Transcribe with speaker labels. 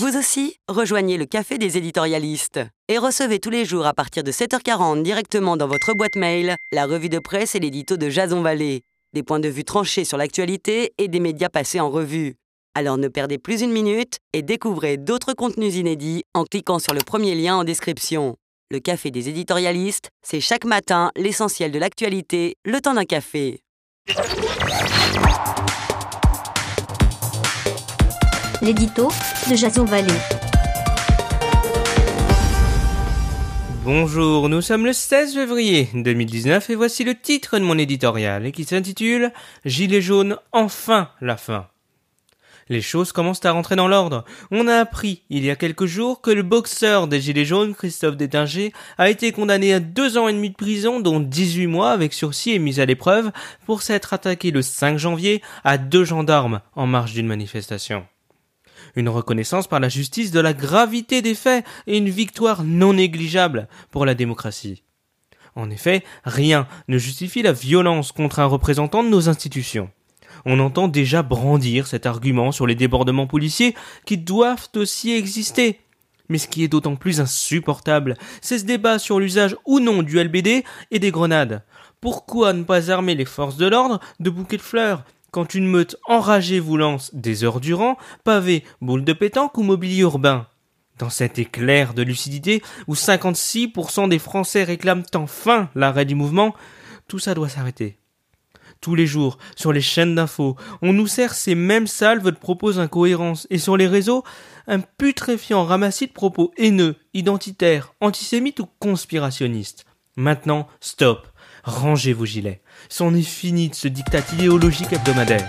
Speaker 1: Vous aussi, rejoignez le Café des éditorialistes et recevez tous les jours à partir de 7h40 directement dans votre boîte mail la revue de presse et l'édito de Jason Vallée. Des points de vue tranchés sur l'actualité et des médias passés en revue. Alors ne perdez plus une minute et découvrez d'autres contenus inédits en cliquant sur le premier lien en description. Le Café des éditorialistes, c'est chaque matin l'essentiel de l'actualité, le temps d'un café.
Speaker 2: L'édito de Jason Vallée.
Speaker 3: Bonjour, nous sommes le 16 février 2019 et voici le titre de mon éditorial qui s'intitule Gilets jaunes, enfin la fin. Les choses commencent à rentrer dans l'ordre. On a appris il y a quelques jours que le boxeur des Gilets jaunes, Christophe Détinger, a été condamné à deux ans et demi de prison, dont 18 mois avec sursis et mise à l'épreuve, pour s'être attaqué le 5 janvier à deux gendarmes en marge d'une manifestation. Une reconnaissance par la justice de la gravité des faits et une victoire non négligeable pour la démocratie. En effet, rien ne justifie la violence contre un représentant de nos institutions on entend déjà brandir cet argument sur les débordements policiers qui doivent aussi exister. Mais ce qui est d'autant plus insupportable, c'est ce débat sur l'usage ou non du LBD et des grenades. Pourquoi ne pas armer les forces de l'ordre de bouquets de fleurs quand une meute enragée vous lance des heures durant pavés, boules de pétanque ou mobilier urbain Dans cet éclair de lucidité où 56% des Français réclament enfin l'arrêt du mouvement, tout ça doit s'arrêter tous les jours, sur les chaînes d'infos, on nous sert ces mêmes salves de propos incohérences, et sur les réseaux, un putréfiant ramassis de propos haineux, identitaires, antisémites ou conspirationnistes. Maintenant, stop. Rangez vos gilets. C'en est fini de ce dictat idéologique hebdomadaire.